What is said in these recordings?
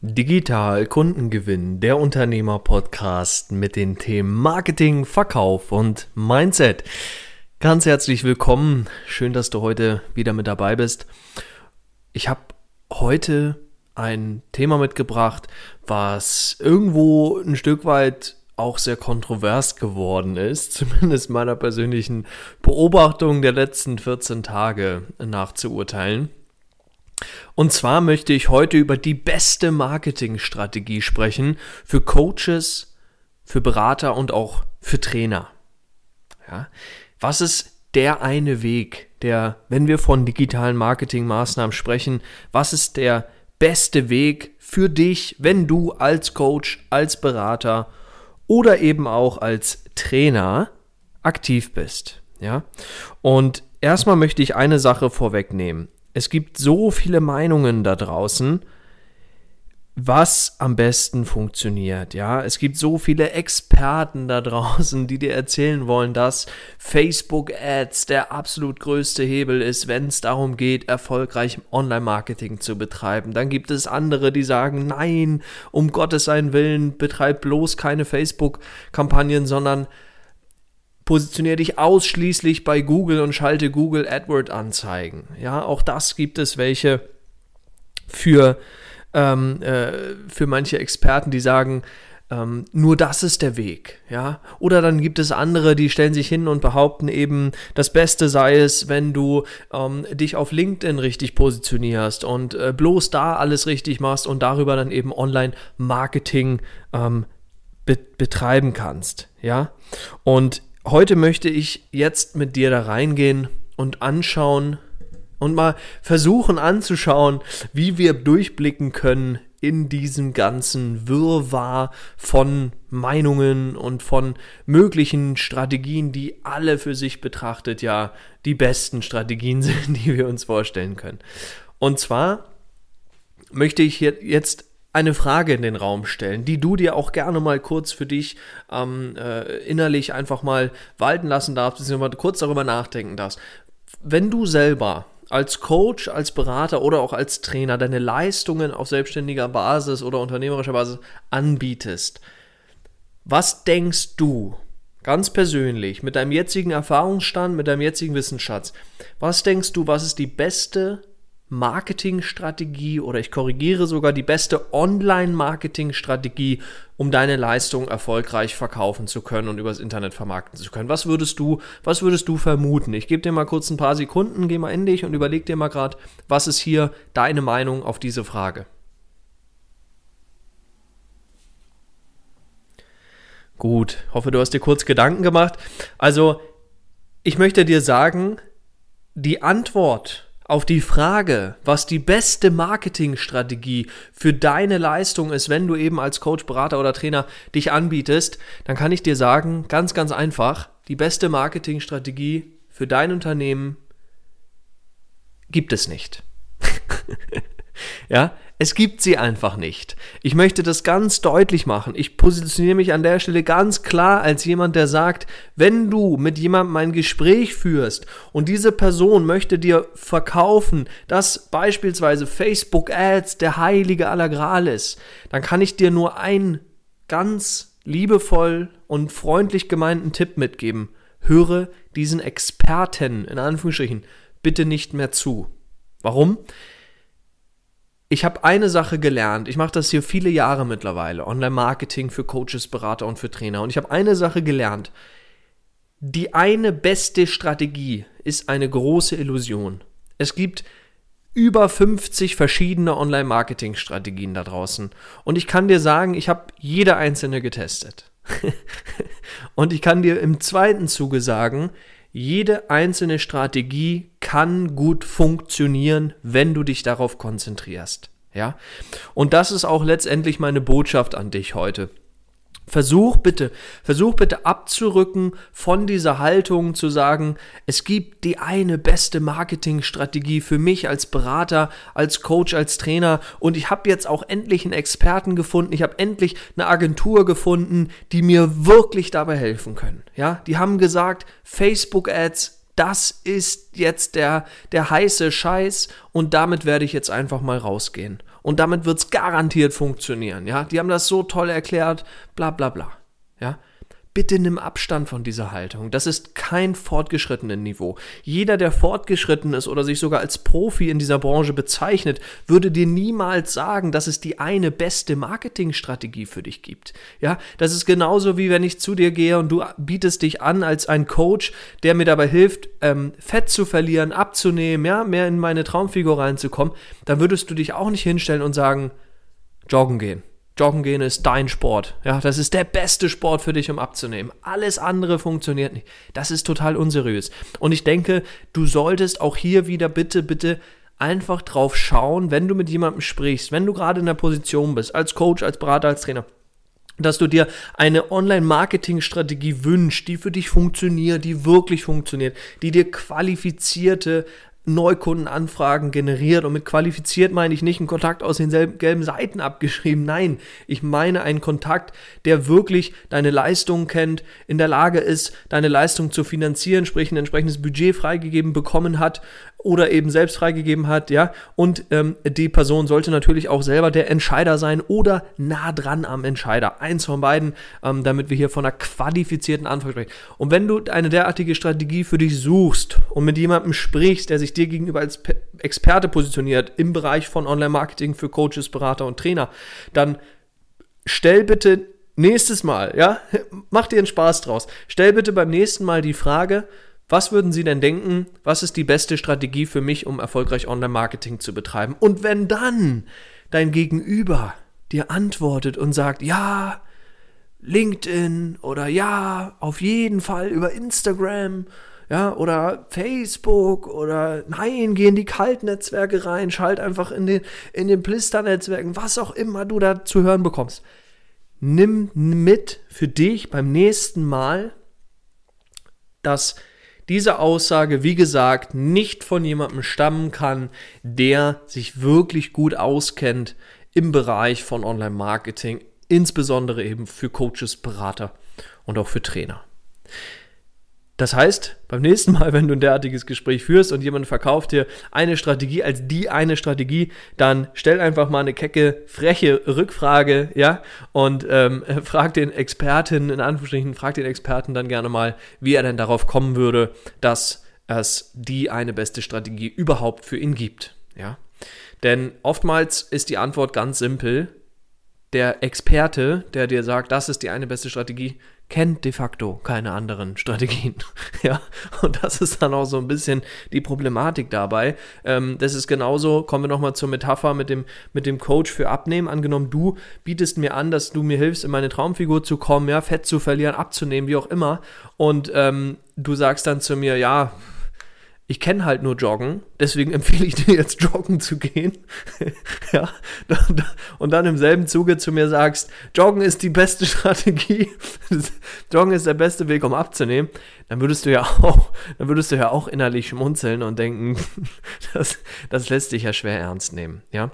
Digital Kundengewinn, der Unternehmer-Podcast mit den Themen Marketing, Verkauf und Mindset. Ganz herzlich willkommen. Schön, dass du heute wieder mit dabei bist. Ich habe heute ein Thema mitgebracht, was irgendwo ein Stück weit auch sehr kontrovers geworden ist, zumindest meiner persönlichen Beobachtung der letzten 14 Tage nachzuurteilen. Und zwar möchte ich heute über die beste Marketingstrategie sprechen für Coaches, für Berater und auch für Trainer. Ja, was ist der eine Weg, der, wenn wir von digitalen Marketingmaßnahmen sprechen, was ist der beste Weg für dich, wenn du als Coach, als Berater oder eben auch als Trainer aktiv bist? Ja, und erstmal möchte ich eine Sache vorwegnehmen. Es gibt so viele Meinungen da draußen, was am besten funktioniert. Ja, es gibt so viele Experten da draußen, die dir erzählen wollen, dass Facebook Ads der absolut größte Hebel ist, wenn es darum geht, erfolgreich Online-Marketing zu betreiben. Dann gibt es andere, die sagen, nein, um Gottes Willen, betreib bloß keine Facebook-Kampagnen, sondern positioniere dich ausschließlich bei Google und schalte Google AdWord Anzeigen. Ja, auch das gibt es welche für, ähm, äh, für manche Experten, die sagen, ähm, nur das ist der Weg, ja. Oder dann gibt es andere, die stellen sich hin und behaupten eben, das Beste sei es, wenn du ähm, dich auf LinkedIn richtig positionierst und äh, bloß da alles richtig machst und darüber dann eben Online-Marketing ähm, be betreiben kannst, ja. Und heute möchte ich jetzt mit dir da reingehen und anschauen und mal versuchen anzuschauen, wie wir durchblicken können in diesem ganzen Wirrwarr von Meinungen und von möglichen Strategien, die alle für sich betrachtet ja die besten Strategien sind, die wir uns vorstellen können. Und zwar möchte ich jetzt eine Frage in den Raum stellen, die du dir auch gerne mal kurz für dich ähm, äh, innerlich einfach mal walten lassen darfst, beziehungsweise kurz darüber nachdenken darfst. Wenn du selber als Coach, als Berater oder auch als Trainer deine Leistungen auf selbstständiger Basis oder unternehmerischer Basis anbietest, was denkst du ganz persönlich mit deinem jetzigen Erfahrungsstand, mit deinem jetzigen Wissensschatz, was denkst du, was ist die beste Marketingstrategie oder ich korrigiere sogar die beste Online-Marketing-Strategie, um deine Leistung erfolgreich verkaufen zu können und übers Internet vermarkten zu können. Was würdest du, was würdest du vermuten? Ich gebe dir mal kurz ein paar Sekunden, geh mal in dich und überleg dir mal gerade, was ist hier deine Meinung auf diese Frage? Gut, hoffe, du hast dir kurz Gedanken gemacht. Also, ich möchte dir sagen, die Antwort auf die Frage, was die beste Marketingstrategie für deine Leistung ist, wenn du eben als Coach, Berater oder Trainer dich anbietest, dann kann ich dir sagen, ganz, ganz einfach, die beste Marketingstrategie für dein Unternehmen gibt es nicht. ja, es gibt sie einfach nicht. Ich möchte das ganz deutlich machen. Ich positioniere mich an der Stelle ganz klar als jemand, der sagt, wenn du mit jemandem ein Gespräch führst und diese Person möchte dir verkaufen, dass beispielsweise Facebook Ads der heilige aller Gral ist, dann kann ich dir nur einen ganz liebevoll und freundlich gemeinten Tipp mitgeben. Höre diesen Experten in Anführungsstrichen bitte nicht mehr zu. Warum? Ich habe eine Sache gelernt. Ich mache das hier viele Jahre mittlerweile. Online-Marketing für Coaches, Berater und für Trainer. Und ich habe eine Sache gelernt. Die eine beste Strategie ist eine große Illusion. Es gibt über 50 verschiedene Online-Marketing-Strategien da draußen. Und ich kann dir sagen, ich habe jede einzelne getestet. und ich kann dir im zweiten Zuge sagen, jede einzelne Strategie kann gut funktionieren, wenn du dich darauf konzentrierst. Ja? Und das ist auch letztendlich meine Botschaft an dich heute. Versuch bitte, versuch bitte abzurücken von dieser Haltung zu sagen, es gibt die eine beste Marketingstrategie für mich als Berater, als Coach, als Trainer und ich habe jetzt auch endlich einen Experten gefunden, ich habe endlich eine Agentur gefunden, die mir wirklich dabei helfen können. Ja, die haben gesagt, Facebook Ads das ist jetzt der, der heiße Scheiß und damit werde ich jetzt einfach mal rausgehen. Und damit wird es garantiert funktionieren. Ja, die haben das so toll erklärt, bla bla bla. Ja, Bitte nimm Abstand von dieser Haltung. Das ist kein fortgeschrittenen Niveau. Jeder, der fortgeschritten ist oder sich sogar als Profi in dieser Branche bezeichnet, würde dir niemals sagen, dass es die eine beste Marketingstrategie für dich gibt. Ja, das ist genauso wie wenn ich zu dir gehe und du bietest dich an als ein Coach, der mir dabei hilft, ähm, Fett zu verlieren, abzunehmen, ja, mehr in meine Traumfigur reinzukommen. Dann würdest du dich auch nicht hinstellen und sagen, joggen gehen. Joggen gehen ist dein Sport. Ja, das ist der beste Sport für dich, um abzunehmen. Alles andere funktioniert nicht. Das ist total unseriös. Und ich denke, du solltest auch hier wieder bitte, bitte einfach drauf schauen, wenn du mit jemandem sprichst, wenn du gerade in der Position bist, als Coach, als Berater, als Trainer, dass du dir eine Online-Marketing-Strategie wünschst, die für dich funktioniert, die wirklich funktioniert, die dir qualifizierte Neukundenanfragen generiert. Und mit qualifiziert meine ich nicht einen Kontakt aus den gelben Seiten abgeschrieben. Nein, ich meine einen Kontakt, der wirklich deine Leistungen kennt, in der Lage ist, deine Leistung zu finanzieren, sprich ein entsprechendes Budget freigegeben bekommen hat oder eben selbst freigegeben hat, ja. Und ähm, die Person sollte natürlich auch selber der Entscheider sein oder nah dran am Entscheider. Eins von beiden, ähm, damit wir hier von einer qualifizierten Anfrage sprechen. Und wenn du eine derartige Strategie für dich suchst und mit jemandem sprichst, der sich dir gegenüber als Experte positioniert im Bereich von Online-Marketing für Coaches, Berater und Trainer, dann stell bitte nächstes Mal, ja, mach dir einen Spaß draus. Stell bitte beim nächsten Mal die Frage, was würden Sie denn denken, was ist die beste Strategie für mich, um erfolgreich Online-Marketing zu betreiben? Und wenn dann dein Gegenüber dir antwortet und sagt, ja, LinkedIn oder ja, auf jeden Fall über Instagram, ja, oder Facebook oder nein, geh in die Kaltnetzwerke rein, schalt einfach in den, in den Plister-Netzwerken, was auch immer du da zu hören bekommst. Nimm mit für dich beim nächsten Mal, dass diese Aussage, wie gesagt, nicht von jemandem stammen kann, der sich wirklich gut auskennt im Bereich von Online-Marketing, insbesondere eben für Coaches, Berater und auch für Trainer. Das heißt, beim nächsten Mal, wenn du ein derartiges Gespräch führst und jemand verkauft dir eine Strategie als die eine Strategie, dann stell einfach mal eine kecke, freche Rückfrage, ja, und ähm, frag den Experten, in Anführungsstrichen, frag den Experten dann gerne mal, wie er denn darauf kommen würde, dass es die eine beste Strategie überhaupt für ihn gibt, ja. Denn oftmals ist die Antwort ganz simpel. Der Experte, der dir sagt, das ist die eine beste Strategie, kennt de facto keine anderen Strategien. ja, und das ist dann auch so ein bisschen die Problematik dabei. Ähm, das ist genauso, kommen wir nochmal zur Metapher mit dem, mit dem Coach für Abnehmen. Angenommen, du bietest mir an, dass du mir hilfst, in meine Traumfigur zu kommen, ja, Fett zu verlieren, abzunehmen, wie auch immer. Und ähm, du sagst dann zu mir, ja, ich kenne halt nur Joggen, deswegen empfehle ich dir jetzt Joggen zu gehen. ja, und dann im selben Zuge zu mir sagst, Joggen ist die beste Strategie, Joggen ist der beste Weg, um abzunehmen, dann würdest du ja auch, dann würdest du ja auch innerlich schmunzeln und denken, das, das lässt sich ja schwer ernst nehmen, ja.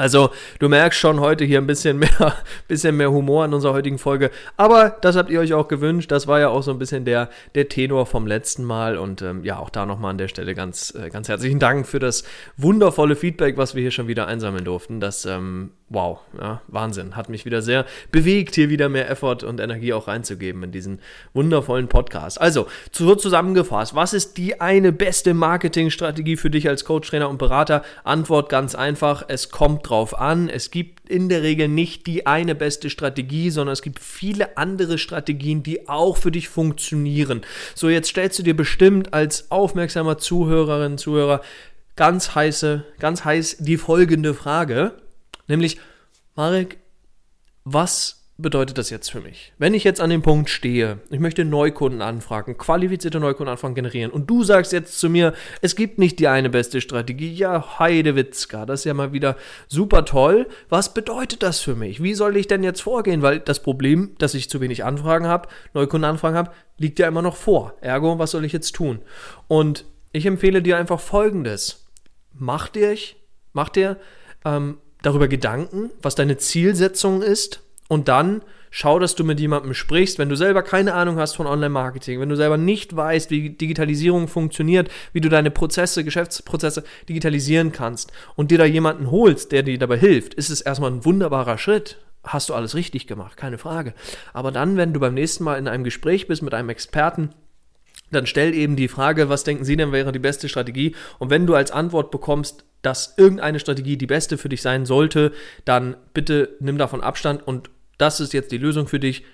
Also, du merkst schon heute hier ein bisschen mehr, bisschen mehr Humor in unserer heutigen Folge. Aber das habt ihr euch auch gewünscht. Das war ja auch so ein bisschen der, der Tenor vom letzten Mal. Und ähm, ja, auch da nochmal an der Stelle ganz, äh, ganz herzlichen Dank für das wundervolle Feedback, was wir hier schon wieder einsammeln durften. Das ähm, wow, ja, Wahnsinn. Hat mich wieder sehr bewegt, hier wieder mehr Effort und Energie auch reinzugeben in diesen wundervollen Podcast. Also, so zusammengefasst, was ist die eine beste Marketingstrategie für dich als Coach, Trainer und Berater? Antwort ganz einfach, es kommt drauf an. Es gibt in der Regel nicht die eine beste Strategie, sondern es gibt viele andere Strategien, die auch für dich funktionieren. So, jetzt stellst du dir bestimmt als aufmerksamer Zuhörerin, Zuhörer ganz heiße, ganz heiß die folgende Frage. Nämlich, Marek, was bedeutet das jetzt für mich? Wenn ich jetzt an dem Punkt stehe, ich möchte Neukunden anfragen, qualifizierte Neukundenanfragen generieren und du sagst jetzt zu mir, es gibt nicht die eine beste Strategie, ja, Heidewitzka, das ist ja mal wieder super toll. Was bedeutet das für mich? Wie soll ich denn jetzt vorgehen? Weil das Problem, dass ich zu wenig Anfragen habe, Neukundenanfragen habe, liegt ja immer noch vor. Ergo, was soll ich jetzt tun? Und ich empfehle dir einfach folgendes. Mach dir, mach dir ähm, darüber Gedanken, was deine Zielsetzung ist und dann schau, dass du mit jemandem sprichst, wenn du selber keine Ahnung hast von Online-Marketing, wenn du selber nicht weißt, wie Digitalisierung funktioniert, wie du deine Prozesse, Geschäftsprozesse digitalisieren kannst und dir da jemanden holst, der dir dabei hilft, ist es erstmal ein wunderbarer Schritt hast du alles richtig gemacht, keine Frage. Aber dann, wenn du beim nächsten Mal in einem Gespräch bist mit einem Experten, dann stell eben die Frage, was denken Sie denn wäre die beste Strategie? Und wenn du als Antwort bekommst, dass irgendeine Strategie die beste für dich sein sollte, dann bitte nimm davon Abstand und das ist jetzt die Lösung für dich.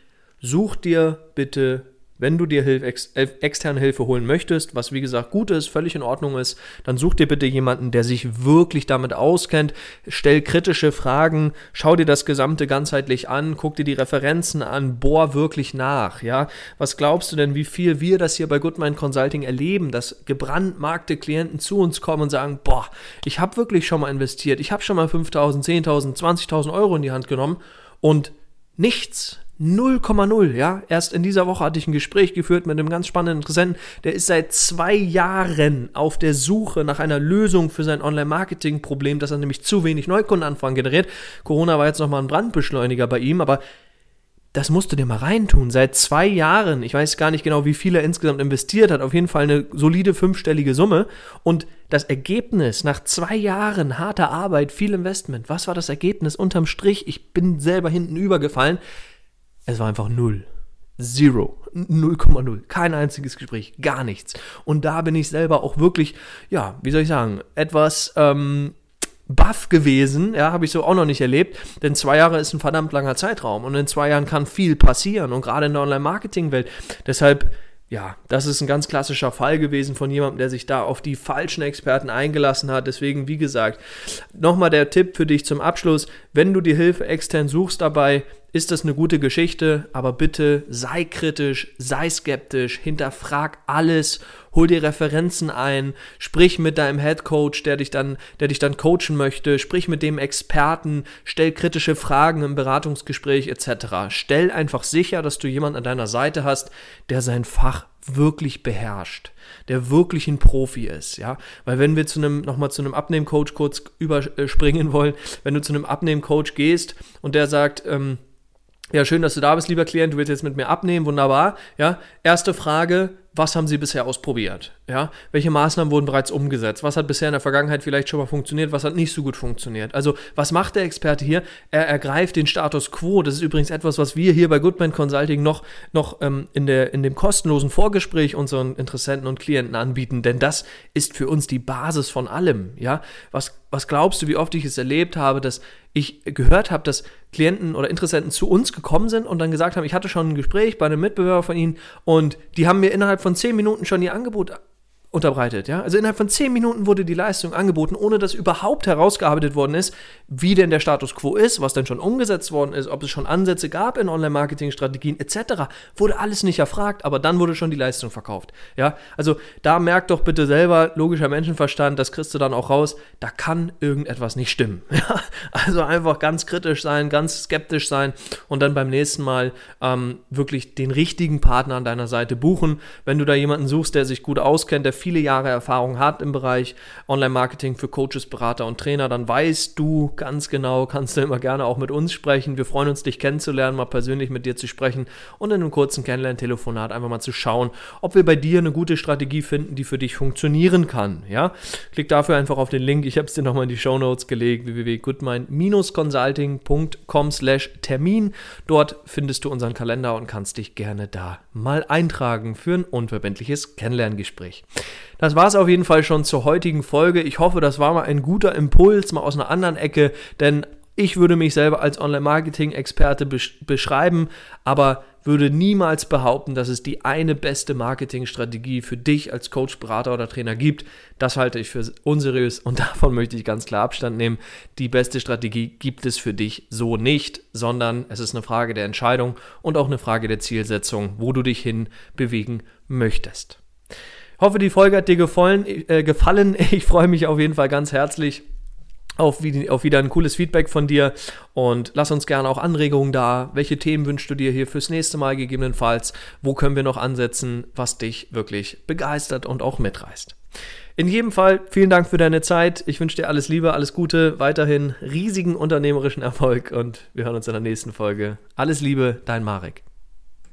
Such dir bitte wenn du dir Hilfe, ex, externe Hilfe holen möchtest, was wie gesagt gut ist, völlig in Ordnung ist, dann such dir bitte jemanden, der sich wirklich damit auskennt. Stell kritische Fragen, schau dir das Gesamte ganzheitlich an, guck dir die Referenzen an, bohr wirklich nach. Ja, was glaubst du denn, wie viel wir das hier bei Goodmind Consulting erleben, dass gebrandmarkte Klienten zu uns kommen und sagen, boah, ich habe wirklich schon mal investiert, ich habe schon mal 5.000, 10.000, 20.000 Euro in die Hand genommen und nichts 0,0, ja. Erst in dieser Woche hatte ich ein Gespräch geführt mit einem ganz spannenden Interessenten, der ist seit zwei Jahren auf der Suche nach einer Lösung für sein Online-Marketing-Problem, dass er nämlich zu wenig Neukundenanfragen generiert. Corona war jetzt nochmal ein Brandbeschleuniger bei ihm, aber das musst du dir mal reintun. Seit zwei Jahren, ich weiß gar nicht genau, wie viel er insgesamt investiert hat, auf jeden Fall eine solide fünfstellige Summe. Und das Ergebnis nach zwei Jahren harter Arbeit, viel Investment, was war das Ergebnis unterm Strich? Ich bin selber hinten übergefallen. Es war einfach null. Zero. 0,0. Kein einziges Gespräch. Gar nichts. Und da bin ich selber auch wirklich, ja, wie soll ich sagen, etwas ähm, baff gewesen. Ja, habe ich so auch noch nicht erlebt. Denn zwei Jahre ist ein verdammt langer Zeitraum. Und in zwei Jahren kann viel passieren. Und gerade in der Online-Marketing-Welt. Deshalb ja, das ist ein ganz klassischer Fall gewesen von jemandem, der sich da auf die falschen Experten eingelassen hat. Deswegen, wie gesagt, nochmal der Tipp für dich zum Abschluss. Wenn du die Hilfe extern suchst dabei, ist das eine gute Geschichte, aber bitte sei kritisch, sei skeptisch, hinterfrag alles, hol dir Referenzen ein, sprich mit deinem Head Coach, der dich dann, der dich dann coachen möchte, sprich mit dem Experten, stell kritische Fragen im Beratungsgespräch etc. Stell einfach sicher, dass du jemanden an deiner Seite hast, der sein Fach wirklich beherrscht, der wirklich ein Profi ist, ja, weil wenn wir zu einem nochmal zu einem Abnehmcoach kurz überspringen wollen, wenn du zu einem Abnehmcoach gehst und der sagt, ähm, ja, schön, dass du da bist, lieber Klient. Du willst jetzt mit mir abnehmen. Wunderbar. Ja, erste Frage was haben Sie bisher ausprobiert? Ja, welche Maßnahmen wurden bereits umgesetzt? Was hat bisher in der Vergangenheit vielleicht schon mal funktioniert? Was hat nicht so gut funktioniert? Also, was macht der Experte hier? Er ergreift den Status quo. Das ist übrigens etwas, was wir hier bei Goodman Consulting noch, noch ähm, in, der, in dem kostenlosen Vorgespräch unseren Interessenten und Klienten anbieten, denn das ist für uns die Basis von allem. Ja, was, was glaubst du, wie oft ich es erlebt habe, dass ich gehört habe, dass Klienten oder Interessenten zu uns gekommen sind und dann gesagt haben, ich hatte schon ein Gespräch bei einem Mitbewerber von ihnen und die haben mir innerhalb von zehn Minuten schon ihr Angebot unterbreitet. Ja? Also innerhalb von zehn Minuten wurde die Leistung angeboten, ohne dass überhaupt herausgearbeitet worden ist, wie denn der Status quo ist, was denn schon umgesetzt worden ist, ob es schon Ansätze gab in Online-Marketing-Strategien etc. Wurde alles nicht erfragt, aber dann wurde schon die Leistung verkauft. Ja? Also da merkt doch bitte selber, logischer Menschenverstand, das kriegst du dann auch raus, da kann irgendetwas nicht stimmen. Ja? Also einfach ganz kritisch sein, ganz skeptisch sein und dann beim nächsten Mal ähm, wirklich den richtigen Partner an deiner Seite buchen. Wenn du da jemanden suchst, der sich gut auskennt, der viele Jahre Erfahrung hat im Bereich Online-Marketing für Coaches, Berater und Trainer, dann weißt du ganz genau, kannst du immer gerne auch mit uns sprechen. Wir freuen uns, dich kennenzulernen, mal persönlich mit dir zu sprechen und in einem kurzen Kennenlern-Telefonat einfach mal zu schauen, ob wir bei dir eine gute Strategie finden, die für dich funktionieren kann. Ja? Klick dafür einfach auf den Link. Ich habe es dir nochmal in die Show Notes gelegt, www.goodmind-consulting.com slash Termin. Dort findest du unseren Kalender und kannst dich gerne da mal eintragen für ein unverbindliches Kennenlerngespräch. Das war es auf jeden Fall schon zur heutigen Folge. Ich hoffe, das war mal ein guter Impuls, mal aus einer anderen Ecke, denn ich würde mich selber als Online-Marketing-Experte beschreiben, aber würde niemals behaupten, dass es die eine beste Marketingstrategie für dich als Coach, Berater oder Trainer gibt. Das halte ich für unseriös und davon möchte ich ganz klar Abstand nehmen. Die beste Strategie gibt es für dich so nicht, sondern es ist eine Frage der Entscheidung und auch eine Frage der Zielsetzung, wo du dich hin bewegen möchtest. Hoffe, die Folge hat dir gefallen. Äh, gefallen. Ich freue mich auf jeden Fall ganz herzlich auf, auf, wieder ein cooles Feedback von dir und lass uns gerne auch Anregungen da. Welche Themen wünschst du dir hier fürs nächste Mal gegebenenfalls? Wo können wir noch ansetzen, was dich wirklich begeistert und auch mitreißt? In jedem Fall, vielen Dank für deine Zeit. Ich wünsche dir alles Liebe, alles Gute, weiterhin riesigen unternehmerischen Erfolg und wir hören uns in der nächsten Folge. Alles Liebe, dein Marek.